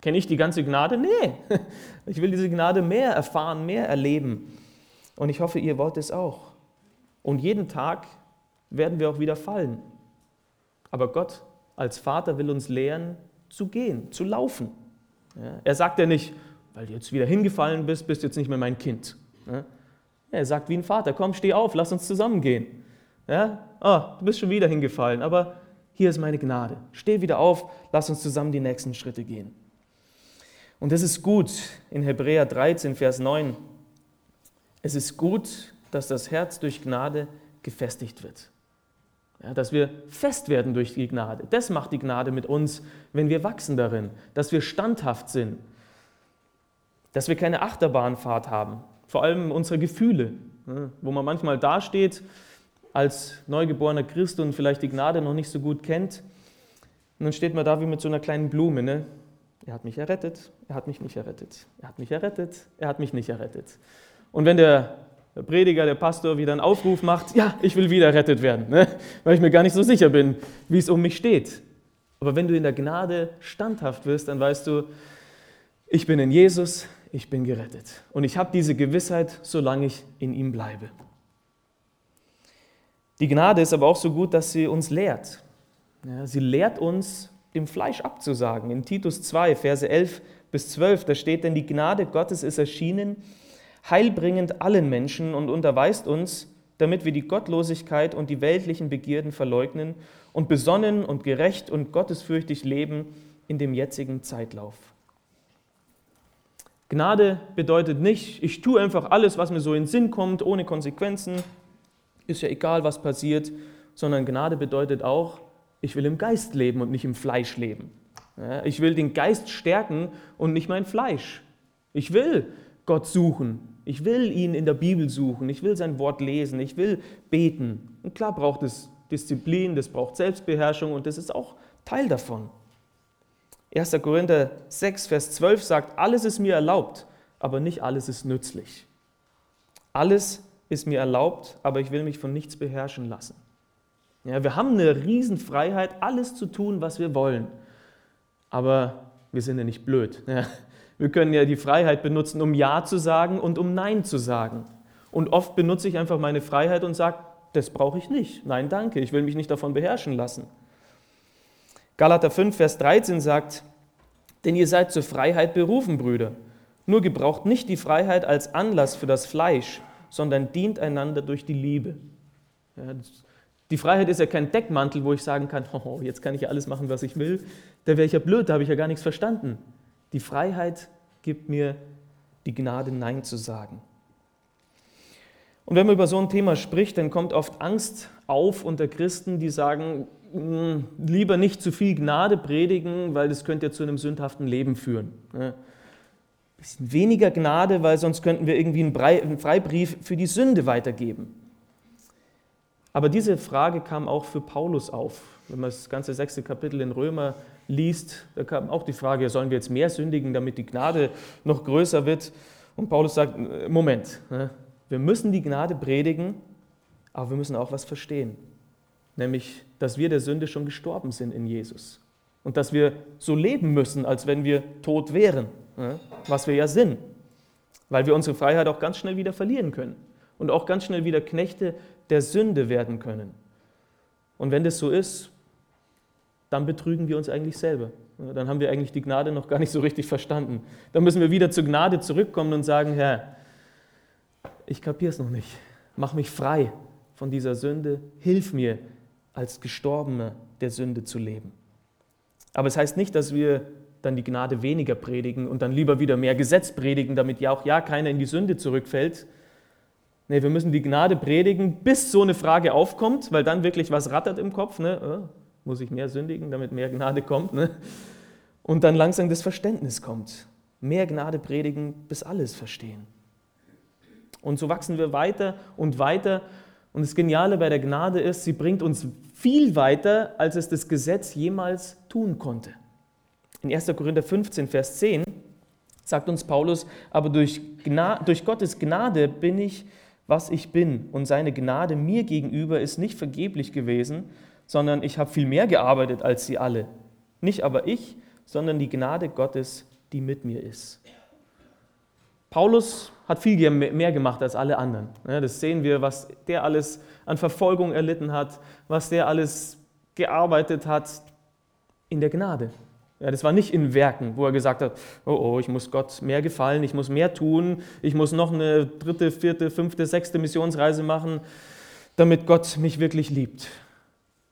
Kenne ich die ganze Gnade? Nee, ich will diese Gnade mehr erfahren, mehr erleben. Und ich hoffe, ihr wollt es auch. Und jeden Tag werden wir auch wieder fallen. Aber Gott als Vater will uns lehren, zu gehen, zu laufen. Er sagt ja nicht, weil du jetzt wieder hingefallen bist, bist du jetzt nicht mehr mein Kind. Er sagt wie ein Vater, komm, steh auf, lass uns zusammengehen. Ja? Oh, du bist schon wieder hingefallen, aber hier ist meine Gnade. Steh wieder auf, lass uns zusammen die nächsten Schritte gehen. Und das ist gut in Hebräer 13, Vers 9. Es ist gut, dass das Herz durch Gnade gefestigt wird. Ja, dass wir fest werden durch die Gnade. Das macht die Gnade mit uns, wenn wir wachsen darin, dass wir standhaft sind, dass wir keine Achterbahnfahrt haben, vor allem unsere Gefühle, ne, wo man manchmal dasteht als neugeborener Christ und vielleicht die Gnade noch nicht so gut kennt. Und dann steht man da wie mit so einer kleinen Blume. Ne? Er hat mich errettet, er hat mich nicht errettet. Er hat mich errettet, er hat mich nicht errettet. Und wenn der Prediger, der Pastor wieder einen Aufruf macht, ja, ich will wieder errettet werden, ne? weil ich mir gar nicht so sicher bin, wie es um mich steht. Aber wenn du in der Gnade standhaft wirst, dann weißt du, ich bin in Jesus, ich bin gerettet. Und ich habe diese Gewissheit, solange ich in ihm bleibe. Die Gnade ist aber auch so gut, dass sie uns lehrt. Ja, sie lehrt uns, dem Fleisch abzusagen. In Titus 2, Verse 11 bis 12, da steht, denn die Gnade Gottes ist erschienen, heilbringend allen Menschen und unterweist uns, damit wir die Gottlosigkeit und die weltlichen Begierden verleugnen und besonnen und gerecht und gottesfürchtig leben in dem jetzigen Zeitlauf. Gnade bedeutet nicht, ich tue einfach alles, was mir so in den Sinn kommt, ohne Konsequenzen. Ist ja egal, was passiert, sondern Gnade bedeutet auch, ich will im Geist leben und nicht im Fleisch leben. Ich will den Geist stärken und nicht mein Fleisch. Ich will Gott suchen. Ich will ihn in der Bibel suchen. Ich will sein Wort lesen. Ich will beten. Und klar braucht es Disziplin, das braucht Selbstbeherrschung und das ist auch Teil davon. 1. Korinther 6, Vers 12 sagt, alles ist mir erlaubt, aber nicht alles ist nützlich. Alles ist mir erlaubt, aber ich will mich von nichts beherrschen lassen. Ja, wir haben eine Riesenfreiheit, alles zu tun, was wir wollen. Aber wir sind ja nicht blöd. Ja. Wir können ja die Freiheit benutzen, um Ja zu sagen und um Nein zu sagen. Und oft benutze ich einfach meine Freiheit und sage, das brauche ich nicht. Nein, danke, ich will mich nicht davon beherrschen lassen. Galater 5, Vers 13 sagt, denn ihr seid zur Freiheit berufen, Brüder. Nur gebraucht nicht die Freiheit als Anlass für das Fleisch, sondern dient einander durch die Liebe. Ja, die Freiheit ist ja kein Deckmantel, wo ich sagen kann, oh, jetzt kann ich ja alles machen, was ich will. Da wäre ich ja blöd, da habe ich ja gar nichts verstanden. Die Freiheit gibt mir die Gnade, Nein zu sagen. Und wenn man über so ein Thema spricht, dann kommt oft Angst auf unter Christen, die sagen, hm, lieber nicht zu viel Gnade predigen, weil das könnte ja zu einem sündhaften Leben führen. Bisschen weniger Gnade, weil sonst könnten wir irgendwie einen Freibrief für die Sünde weitergeben. Aber diese Frage kam auch für Paulus auf. Wenn man das ganze sechste Kapitel in Römer liest, da kam auch die Frage, sollen wir jetzt mehr sündigen, damit die Gnade noch größer wird? Und Paulus sagt, Moment, wir müssen die Gnade predigen, aber wir müssen auch was verstehen. Nämlich, dass wir der Sünde schon gestorben sind in Jesus. Und dass wir so leben müssen, als wenn wir tot wären, was wir ja sind. Weil wir unsere Freiheit auch ganz schnell wieder verlieren können. Und auch ganz schnell wieder Knechte der Sünde werden können. Und wenn das so ist, dann betrügen wir uns eigentlich selber. Dann haben wir eigentlich die Gnade noch gar nicht so richtig verstanden. Dann müssen wir wieder zur Gnade zurückkommen und sagen, Herr, ich kapiere es noch nicht. Mach mich frei von dieser Sünde. Hilf mir, als Gestorbener der Sünde zu leben. Aber es heißt nicht, dass wir dann die Gnade weniger predigen und dann lieber wieder mehr Gesetz predigen, damit ja auch ja keiner in die Sünde zurückfällt. Nee, wir müssen die Gnade predigen, bis so eine Frage aufkommt, weil dann wirklich was rattert im Kopf. Ne? Oh, muss ich mehr sündigen, damit mehr Gnade kommt? Ne? Und dann langsam das Verständnis kommt. Mehr Gnade predigen, bis alles verstehen. Und so wachsen wir weiter und weiter. Und das Geniale bei der Gnade ist, sie bringt uns viel weiter, als es das Gesetz jemals tun konnte. In 1. Korinther 15, Vers 10 sagt uns Paulus, aber durch, Gnade, durch Gottes Gnade bin ich, was ich bin. Und seine Gnade mir gegenüber ist nicht vergeblich gewesen, sondern ich habe viel mehr gearbeitet als sie alle. Nicht aber ich, sondern die Gnade Gottes, die mit mir ist. Paulus hat viel mehr gemacht als alle anderen. Das sehen wir, was der alles an Verfolgung erlitten hat, was der alles gearbeitet hat in der Gnade. Ja, das war nicht in Werken, wo er gesagt hat, oh, oh, ich muss Gott mehr gefallen, ich muss mehr tun, ich muss noch eine dritte, vierte, fünfte, sechste Missionsreise machen, damit Gott mich wirklich liebt.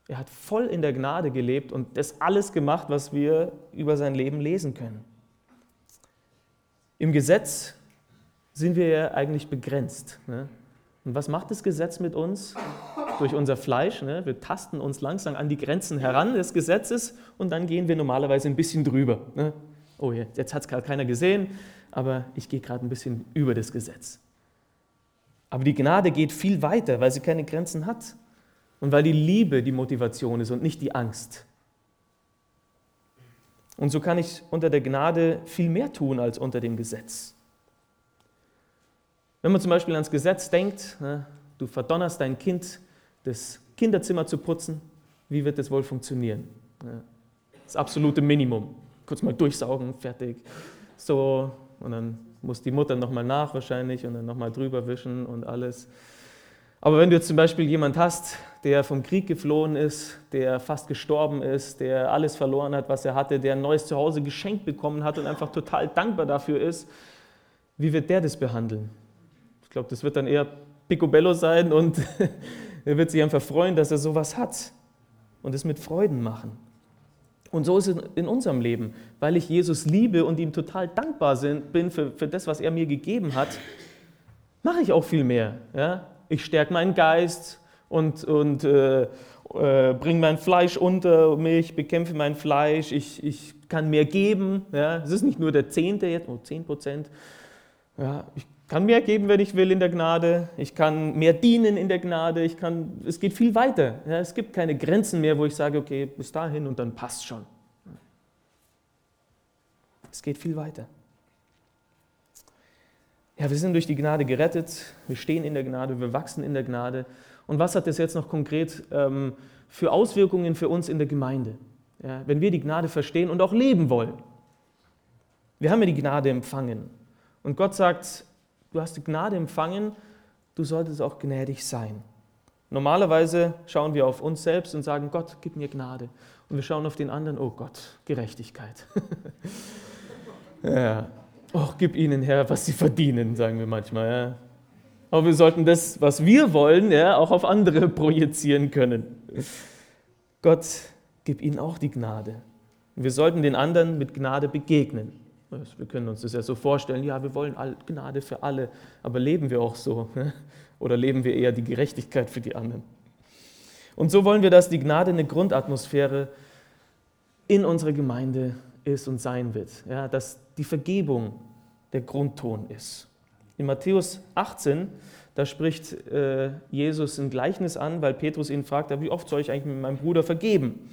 Er hat voll in der Gnade gelebt und das alles gemacht, was wir über sein Leben lesen können. Im Gesetz sind wir ja eigentlich begrenzt. Ne? Und was macht das Gesetz mit uns? Durch unser Fleisch. Ne? Wir tasten uns langsam an die Grenzen heran des Gesetzes und dann gehen wir normalerweise ein bisschen drüber. Ne? Oh, jetzt hat es gerade keiner gesehen, aber ich gehe gerade ein bisschen über das Gesetz. Aber die Gnade geht viel weiter, weil sie keine Grenzen hat. Und weil die Liebe die Motivation ist und nicht die Angst. Und so kann ich unter der Gnade viel mehr tun als unter dem Gesetz. Wenn man zum Beispiel ans Gesetz denkt, ne, du verdonnerst dein Kind, das Kinderzimmer zu putzen, wie wird das wohl funktionieren? Das absolute Minimum. Kurz mal durchsaugen, fertig. So, und dann muss die Mutter nochmal nach wahrscheinlich und dann nochmal drüber wischen und alles. Aber wenn du jetzt zum Beispiel jemand hast, der vom Krieg geflohen ist, der fast gestorben ist, der alles verloren hat, was er hatte, der ein neues Zuhause geschenkt bekommen hat und einfach total dankbar dafür ist, wie wird der das behandeln? Ich glaube, das wird dann eher Picobello sein und er wird sich einfach freuen, dass er sowas hat und es mit Freuden machen. Und so ist es in unserem Leben. Weil ich Jesus liebe und ihm total dankbar bin für, für das, was er mir gegeben hat, mache ich auch viel mehr. Ja? Ich stärke meinen Geist, und, und äh, äh, bringe mein Fleisch unter mich, bekämpfe mein Fleisch, ich, ich kann mehr geben. Ja? Es ist nicht nur der Zehnte jetzt, nur 10 Prozent. Ja, ich kann mehr geben, wenn ich will in der Gnade. Ich kann mehr dienen in der Gnade. Ich kann, es geht viel weiter. Ja? Es gibt keine Grenzen mehr, wo ich sage, okay, bis dahin und dann passt schon. Es geht viel weiter. Ja, wir sind durch die Gnade gerettet, wir stehen in der Gnade, wir wachsen in der Gnade. Und was hat das jetzt noch konkret ähm, für Auswirkungen für uns in der Gemeinde, ja, wenn wir die Gnade verstehen und auch leben wollen? Wir haben ja die Gnade empfangen. Und Gott sagt, du hast Gnade empfangen, du solltest auch gnädig sein. Normalerweise schauen wir auf uns selbst und sagen, Gott, gib mir Gnade. Und wir schauen auf den anderen, oh Gott, Gerechtigkeit. ja. Oh, gib ihnen, Herr, was sie verdienen, sagen wir manchmal. Ja. Aber wir sollten das, was wir wollen, ja, auch auf andere projizieren können. Gott, gib ihnen auch die Gnade. Wir sollten den anderen mit Gnade begegnen. Wir können uns das ja so vorstellen, ja, wir wollen Gnade für alle, aber leben wir auch so? Oder leben wir eher die Gerechtigkeit für die anderen? Und so wollen wir, dass die Gnade eine Grundatmosphäre in unserer Gemeinde ist und sein wird. Ja, dass die Vergebung der Grundton ist. In Matthäus 18, da spricht äh, Jesus ein Gleichnis an, weil Petrus ihn fragt, wie oft soll ich eigentlich mit meinem Bruder vergeben?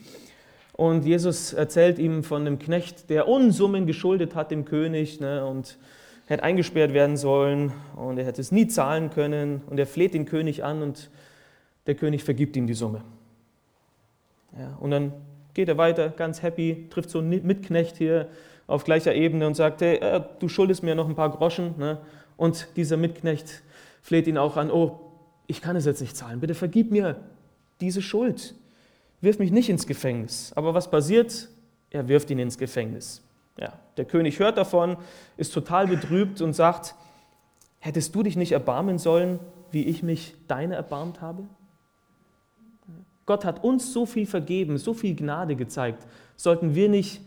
Und Jesus erzählt ihm von einem Knecht, der Unsummen geschuldet hat dem König ne, und hätte eingesperrt werden sollen und er hätte es nie zahlen können und er fleht den König an und der König vergibt ihm die Summe. Ja, und dann geht er weiter, ganz happy, trifft so einen Mitknecht hier auf gleicher Ebene und sagt, hey, äh, du schuldest mir noch ein paar Groschen. Ne? Und dieser Mitknecht fleht ihn auch an, oh, ich kann es jetzt nicht zahlen, bitte vergib mir diese Schuld. Wirf mich nicht ins Gefängnis. Aber was passiert? Er wirft ihn ins Gefängnis. Ja, der König hört davon, ist total betrübt und sagt, hättest du dich nicht erbarmen sollen, wie ich mich deine erbarmt habe? Gott hat uns so viel vergeben, so viel Gnade gezeigt. Sollten wir nicht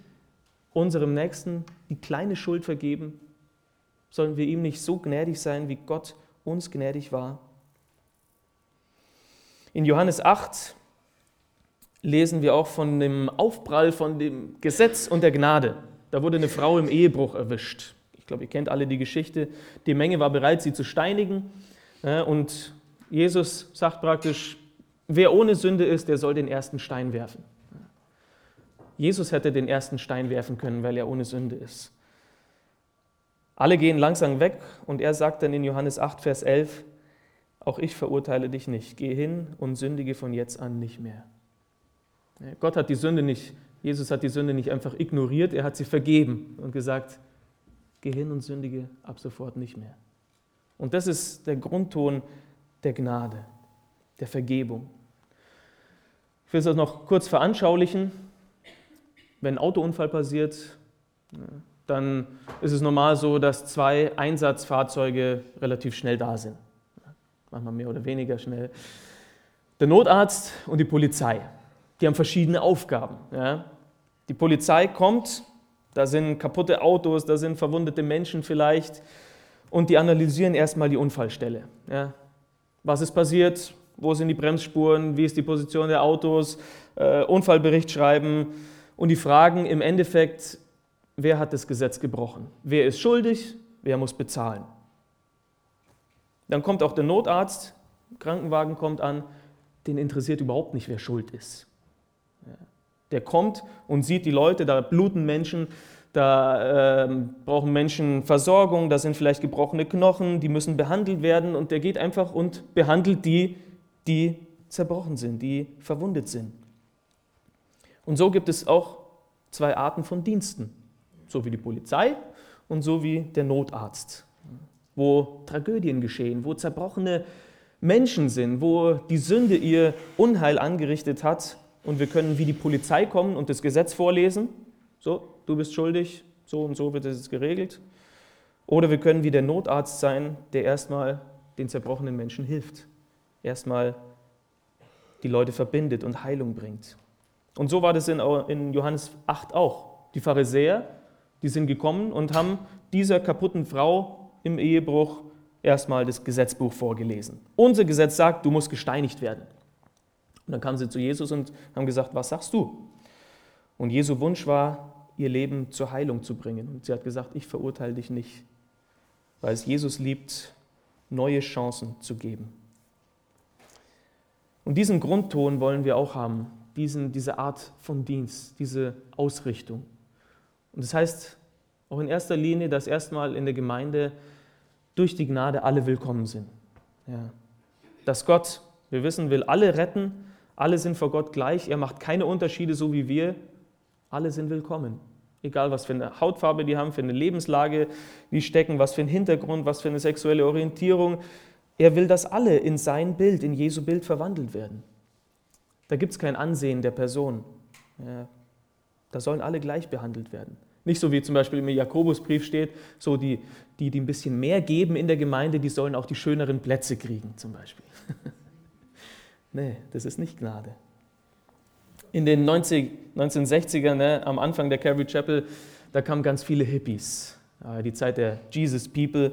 unserem Nächsten die kleine Schuld vergeben? Sollen wir ihm nicht so gnädig sein, wie Gott uns gnädig war? In Johannes 8 lesen wir auch von dem Aufprall von dem Gesetz und der Gnade. Da wurde eine Frau im Ehebruch erwischt. Ich glaube, ihr kennt alle die Geschichte. Die Menge war bereit, sie zu steinigen. Und Jesus sagt praktisch, Wer ohne Sünde ist, der soll den ersten Stein werfen. Jesus hätte den ersten Stein werfen können, weil er ohne Sünde ist. Alle gehen langsam weg und er sagt dann in Johannes 8, Vers 11, auch ich verurteile dich nicht, geh hin und sündige von jetzt an nicht mehr. Gott hat die Sünde nicht, Jesus hat die Sünde nicht einfach ignoriert, er hat sie vergeben und gesagt, geh hin und sündige ab sofort nicht mehr. Und das ist der Grundton der Gnade, der Vergebung. Ich will es noch kurz veranschaulichen. Wenn ein Autounfall passiert, dann ist es normal so, dass zwei Einsatzfahrzeuge relativ schnell da sind. Manchmal mehr oder weniger schnell. Der Notarzt und die Polizei, die haben verschiedene Aufgaben. Die Polizei kommt, da sind kaputte Autos, da sind verwundete Menschen vielleicht und die analysieren erstmal die Unfallstelle. Was ist passiert? wo sind die Bremsspuren, wie ist die Position der Autos, äh, Unfallbericht schreiben und die fragen im Endeffekt, wer hat das Gesetz gebrochen? Wer ist schuldig? Wer muss bezahlen? Dann kommt auch der Notarzt, Krankenwagen kommt an, den interessiert überhaupt nicht, wer schuld ist. Der kommt und sieht die Leute, da bluten Menschen, da äh, brauchen Menschen Versorgung, da sind vielleicht gebrochene Knochen, die müssen behandelt werden und der geht einfach und behandelt die die zerbrochen sind, die verwundet sind. Und so gibt es auch zwei Arten von Diensten, so wie die Polizei und so wie der Notarzt, wo Tragödien geschehen, wo zerbrochene Menschen sind, wo die Sünde ihr Unheil angerichtet hat und wir können wie die Polizei kommen und das Gesetz vorlesen, so, du bist schuldig, so und so wird es geregelt. Oder wir können wie der Notarzt sein, der erstmal den zerbrochenen Menschen hilft erstmal die Leute verbindet und Heilung bringt. Und so war das in, Johannes 8 auch. Die Pharisäer, die sind gekommen und haben dieser kaputten Frau im Ehebruch erstmal das Gesetzbuch vorgelesen. Unser Gesetz sagt, du musst gesteinigt werden. Und dann kamen sie zu Jesus und haben gesagt, was sagst du? Und Jesu Wunsch war, ihr Leben zur Heilung zu bringen. Und sie hat gesagt, ich verurteile dich nicht, weil es Jesus liebt, neue Chancen zu geben. Und diesen Grundton wollen wir auch haben, diesen, diese Art von Dienst, diese Ausrichtung. Und das heißt auch in erster Linie, dass erstmal in der Gemeinde durch die Gnade alle willkommen sind. Ja. Dass Gott, wir wissen, will alle retten, alle sind vor Gott gleich, er macht keine Unterschiede so wie wir, alle sind willkommen. Egal, was für eine Hautfarbe die haben, für eine Lebenslage die stecken, was für einen Hintergrund, was für eine sexuelle Orientierung. Er will, dass alle in sein Bild, in Jesu Bild verwandelt werden. Da gibt es kein Ansehen der Person. Ja, da sollen alle gleich behandelt werden. Nicht so wie zum Beispiel im Jakobusbrief steht, so die, die, die ein bisschen mehr geben in der Gemeinde, die sollen auch die schöneren Plätze kriegen, zum Beispiel. nee, das ist nicht Gnade in den 90, 1960ern, ne, am Anfang der Calvary Chapel, da kamen ganz viele Hippies, die Zeit der Jesus People.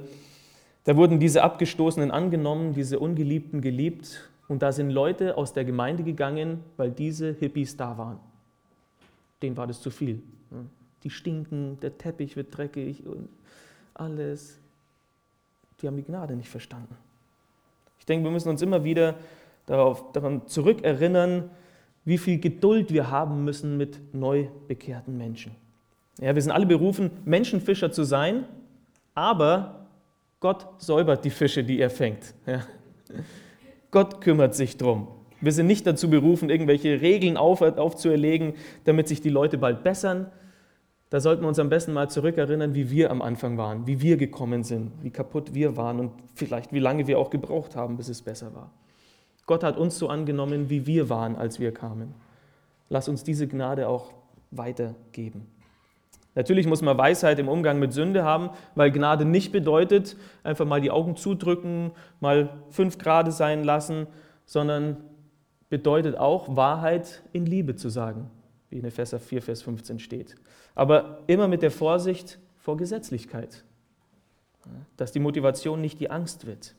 Da wurden diese Abgestoßenen angenommen, diese Ungeliebten geliebt. Und da sind Leute aus der Gemeinde gegangen, weil diese Hippies da waren. Denen war das zu viel. Die stinken, der Teppich wird dreckig und alles. Die haben die Gnade nicht verstanden. Ich denke, wir müssen uns immer wieder darauf, daran zurückerinnern, wie viel Geduld wir haben müssen mit neu bekehrten Menschen. Ja, wir sind alle berufen, Menschenfischer zu sein, aber Gott säubert die Fische, die er fängt. Ja. Gott kümmert sich drum. Wir sind nicht dazu berufen, irgendwelche Regeln auf, aufzuerlegen, damit sich die Leute bald bessern. Da sollten wir uns am besten mal zurückerinnern, wie wir am Anfang waren, wie wir gekommen sind, wie kaputt wir waren und vielleicht wie lange wir auch gebraucht haben, bis es besser war. Gott hat uns so angenommen, wie wir waren, als wir kamen. Lass uns diese Gnade auch weitergeben. Natürlich muss man Weisheit im Umgang mit Sünde haben, weil Gnade nicht bedeutet, einfach mal die Augen zudrücken, mal fünf Grade sein lassen, sondern bedeutet auch, Wahrheit in Liebe zu sagen, wie in Epheser 4, Vers 15 steht. Aber immer mit der Vorsicht vor Gesetzlichkeit, dass die Motivation nicht die Angst wird.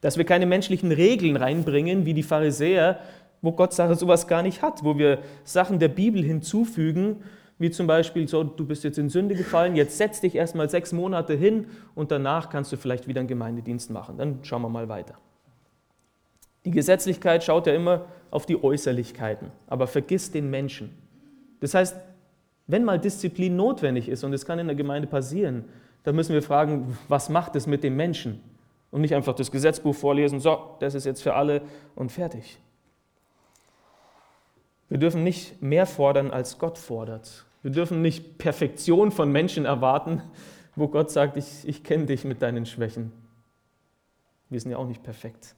Dass wir keine menschlichen Regeln reinbringen, wie die Pharisäer, wo Gott sowas gar nicht hat, wo wir Sachen der Bibel hinzufügen, wie zum Beispiel, so, du bist jetzt in Sünde gefallen, jetzt setz dich erstmal sechs Monate hin und danach kannst du vielleicht wieder einen Gemeindedienst machen. Dann schauen wir mal weiter. Die Gesetzlichkeit schaut ja immer auf die Äußerlichkeiten, aber vergisst den Menschen. Das heißt, wenn mal Disziplin notwendig ist, und es kann in der Gemeinde passieren, dann müssen wir fragen, was macht es mit dem Menschen? Und nicht einfach das Gesetzbuch vorlesen, so, das ist jetzt für alle und fertig. Wir dürfen nicht mehr fordern, als Gott fordert. Wir dürfen nicht Perfektion von Menschen erwarten, wo Gott sagt, ich, ich kenne dich mit deinen Schwächen. Wir sind ja auch nicht perfekt.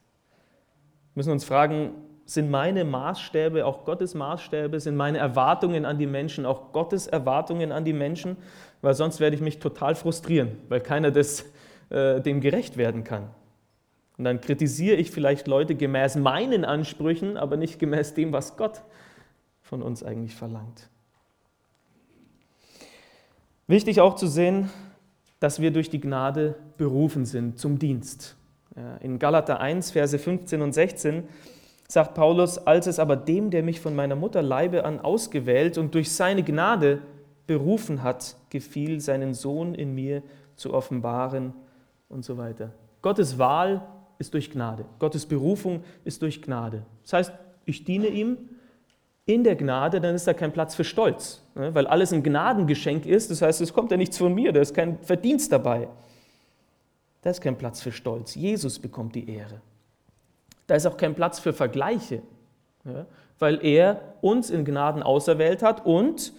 Wir müssen uns fragen, sind meine Maßstäbe auch Gottes Maßstäbe? Sind meine Erwartungen an die Menschen auch Gottes Erwartungen an die Menschen? Weil sonst werde ich mich total frustrieren, weil keiner das äh, dem gerecht werden kann. Und dann kritisiere ich vielleicht Leute gemäß meinen Ansprüchen, aber nicht gemäß dem, was Gott von uns eigentlich verlangt. Wichtig auch zu sehen, dass wir durch die Gnade berufen sind zum Dienst. In Galater 1, Verse 15 und 16 sagt Paulus, als es aber dem, der mich von meiner Mutter Leibe an ausgewählt und durch seine Gnade berufen hat, gefiel, seinen Sohn in mir zu offenbaren und so weiter. Gottes Wahl ist durch Gnade. Gottes Berufung ist durch Gnade. Das heißt, ich diene ihm in der Gnade, dann ist da kein Platz für Stolz, ne? weil alles ein Gnadengeschenk ist. Das heißt, es kommt ja nichts von mir, da ist kein Verdienst dabei. Da ist kein Platz für Stolz. Jesus bekommt die Ehre. Da ist auch kein Platz für Vergleiche, weil er uns in Gnaden auserwählt hat und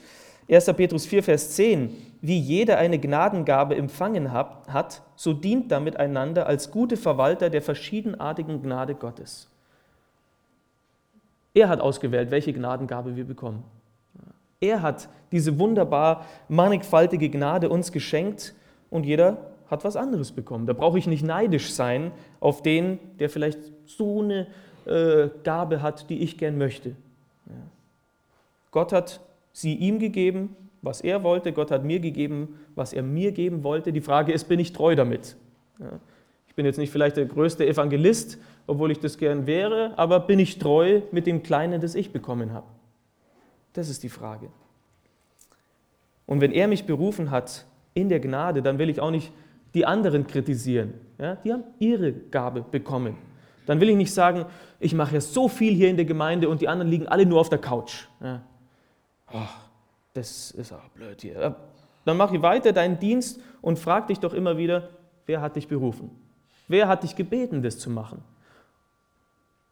1. Petrus 4, Vers 10, wie jeder eine Gnadengabe empfangen hat, so dient damit einander als gute Verwalter der verschiedenartigen Gnade Gottes. Er hat ausgewählt, welche Gnadengabe wir bekommen. Er hat diese wunderbar mannigfaltige Gnade uns geschenkt und jeder hat was anderes bekommen. Da brauche ich nicht neidisch sein auf den, der vielleicht so eine äh, Gabe hat, die ich gern möchte. Ja. Gott hat sie ihm gegeben, was er wollte. Gott hat mir gegeben, was er mir geben wollte. Die Frage ist, bin ich treu damit? Ich bin jetzt nicht vielleicht der größte Evangelist, obwohl ich das gern wäre, aber bin ich treu mit dem Kleinen, das ich bekommen habe? Das ist die Frage. Und wenn er mich berufen hat in der Gnade, dann will ich auch nicht die anderen kritisieren. Ja, die haben ihre Gabe bekommen. Dann will ich nicht sagen, ich mache ja so viel hier in der Gemeinde und die anderen liegen alle nur auf der Couch. Ja. Oh, das ist auch blöd hier. Dann mache ich weiter deinen Dienst und frag dich doch immer wieder, wer hat dich berufen? Wer hat dich gebeten, das zu machen?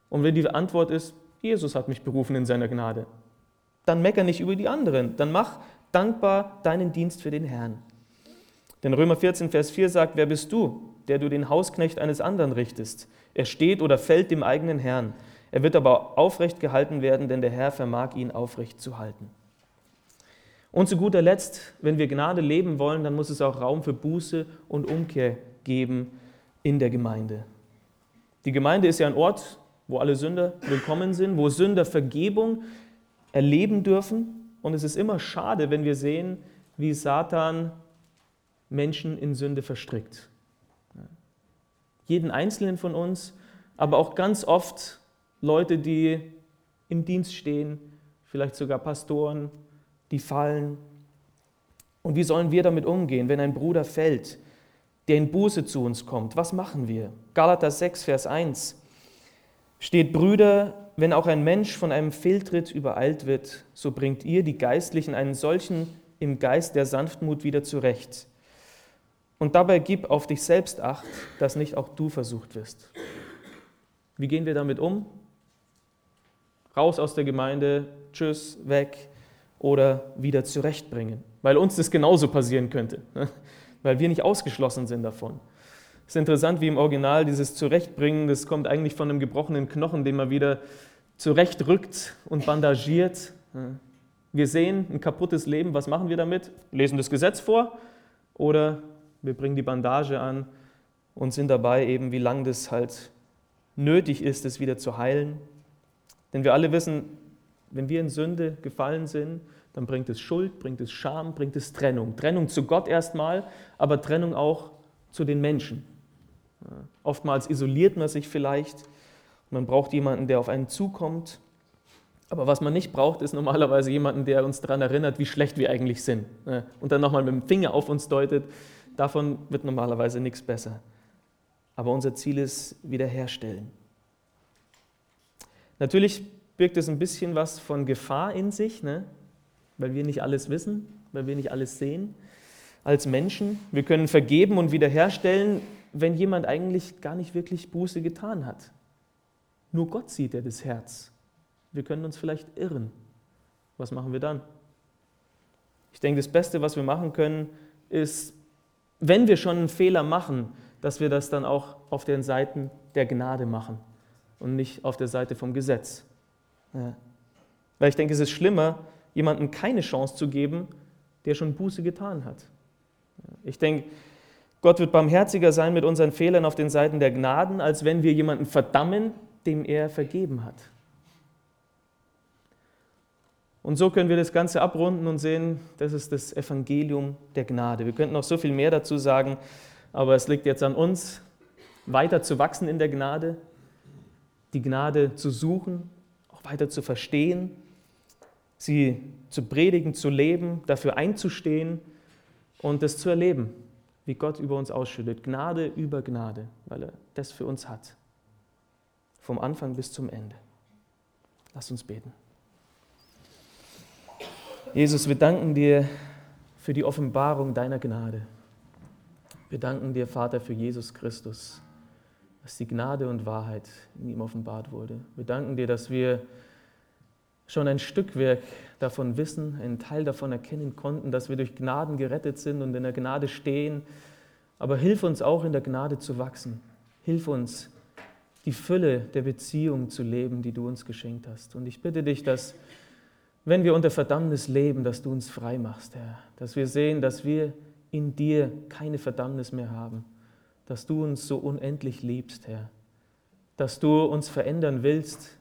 Und wenn die Antwort ist, Jesus hat mich berufen in seiner Gnade, dann mecker nicht über die anderen. Dann mach dankbar deinen Dienst für den Herrn. Denn Römer 14, Vers 4 sagt, wer bist du, der du den Hausknecht eines anderen richtest? Er steht oder fällt dem eigenen Herrn. Er wird aber aufrecht gehalten werden, denn der Herr vermag ihn aufrecht zu halten. Und zu guter Letzt, wenn wir Gnade leben wollen, dann muss es auch Raum für Buße und Umkehr geben in der Gemeinde. Die Gemeinde ist ja ein Ort, wo alle Sünder willkommen sind, wo Sünder Vergebung erleben dürfen. Und es ist immer schade, wenn wir sehen, wie Satan Menschen in Sünde verstrickt. Jeden einzelnen von uns, aber auch ganz oft Leute, die im Dienst stehen, vielleicht sogar Pastoren, die fallen. Und wie sollen wir damit umgehen, wenn ein Bruder fällt, der in Buße zu uns kommt? Was machen wir? Galater 6, Vers 1 steht, Brüder, wenn auch ein Mensch von einem Fehltritt übereilt wird, so bringt ihr, die Geistlichen, einen solchen im Geist der Sanftmut wieder zurecht. Und dabei gib auf dich selbst acht, dass nicht auch du versucht wirst. Wie gehen wir damit um? Raus aus der Gemeinde, tschüss, weg oder wieder zurechtbringen, weil uns das genauso passieren könnte, ne? weil wir nicht ausgeschlossen sind davon. Es ist interessant, wie im Original dieses Zurechtbringen, das kommt eigentlich von einem gebrochenen Knochen, den man wieder zurechtrückt und bandagiert. Wir sehen ein kaputtes Leben, was machen wir damit? Lesen das Gesetz vor oder wir bringen die Bandage an und sind dabei eben, wie lange das halt nötig ist, es wieder zu heilen. Denn wir alle wissen, wenn wir in Sünde gefallen sind, dann bringt es Schuld, bringt es Scham, bringt es Trennung. Trennung zu Gott erstmal, aber Trennung auch zu den Menschen. Oftmals isoliert man sich vielleicht. Man braucht jemanden, der auf einen zukommt. Aber was man nicht braucht, ist normalerweise jemanden, der uns daran erinnert, wie schlecht wir eigentlich sind. Und dann nochmal mit dem Finger auf uns deutet. Davon wird normalerweise nichts besser. Aber unser Ziel ist Wiederherstellen. Natürlich birgt es ein bisschen was von Gefahr in sich, ne? weil wir nicht alles wissen, weil wir nicht alles sehen als Menschen. Wir können vergeben und wiederherstellen, wenn jemand eigentlich gar nicht wirklich Buße getan hat. Nur Gott sieht er das Herz. Wir können uns vielleicht irren. Was machen wir dann? Ich denke, das Beste, was wir machen können, ist, wenn wir schon einen Fehler machen, dass wir das dann auch auf den Seiten der Gnade machen und nicht auf der Seite vom Gesetz. Ja. Weil ich denke, es ist schlimmer, jemandem keine Chance zu geben, der schon Buße getan hat. Ich denke, Gott wird barmherziger sein mit unseren Fehlern auf den Seiten der Gnaden, als wenn wir jemanden verdammen, dem er vergeben hat. Und so können wir das Ganze abrunden und sehen, das ist das Evangelium der Gnade. Wir könnten noch so viel mehr dazu sagen, aber es liegt jetzt an uns, weiter zu wachsen in der Gnade, die Gnade zu suchen, auch weiter zu verstehen, sie zu predigen, zu leben, dafür einzustehen und das zu erleben wie Gott über uns ausschüttet. Gnade über Gnade, weil er das für uns hat. Vom Anfang bis zum Ende. Lass uns beten. Jesus, wir danken dir für die Offenbarung deiner Gnade. Wir danken dir, Vater, für Jesus Christus, dass die Gnade und Wahrheit in ihm offenbart wurde. Wir danken dir, dass wir schon ein Stückwerk davon wissen, einen Teil davon erkennen konnten, dass wir durch Gnaden gerettet sind und in der Gnade stehen. Aber hilf uns auch in der Gnade zu wachsen. Hilf uns, die Fülle der Beziehung zu leben, die du uns geschenkt hast. Und ich bitte dich, dass, wenn wir unter Verdammnis leben, dass du uns frei machst, Herr. Dass wir sehen, dass wir in dir keine Verdammnis mehr haben. Dass du uns so unendlich liebst, Herr. Dass du uns verändern willst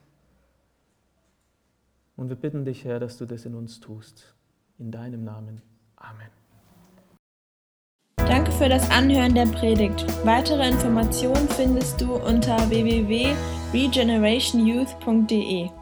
und wir bitten dich, Herr, dass du das in uns tust. In deinem Namen. Amen. Danke für das Anhören der Predigt. Weitere Informationen findest du unter www.regenerationyouth.de.